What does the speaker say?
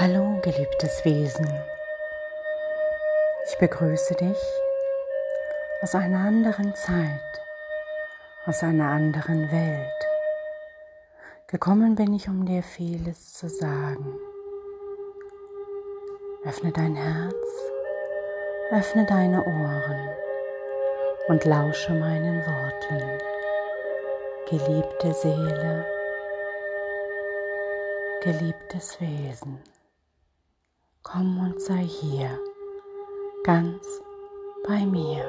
Hallo, geliebtes Wesen. Ich begrüße dich aus einer anderen Zeit, aus einer anderen Welt. Gekommen bin ich, um dir vieles zu sagen. Öffne dein Herz, öffne deine Ohren und lausche meinen Worten. Geliebte Seele, geliebtes Wesen, komm und sei hier, ganz bei mir.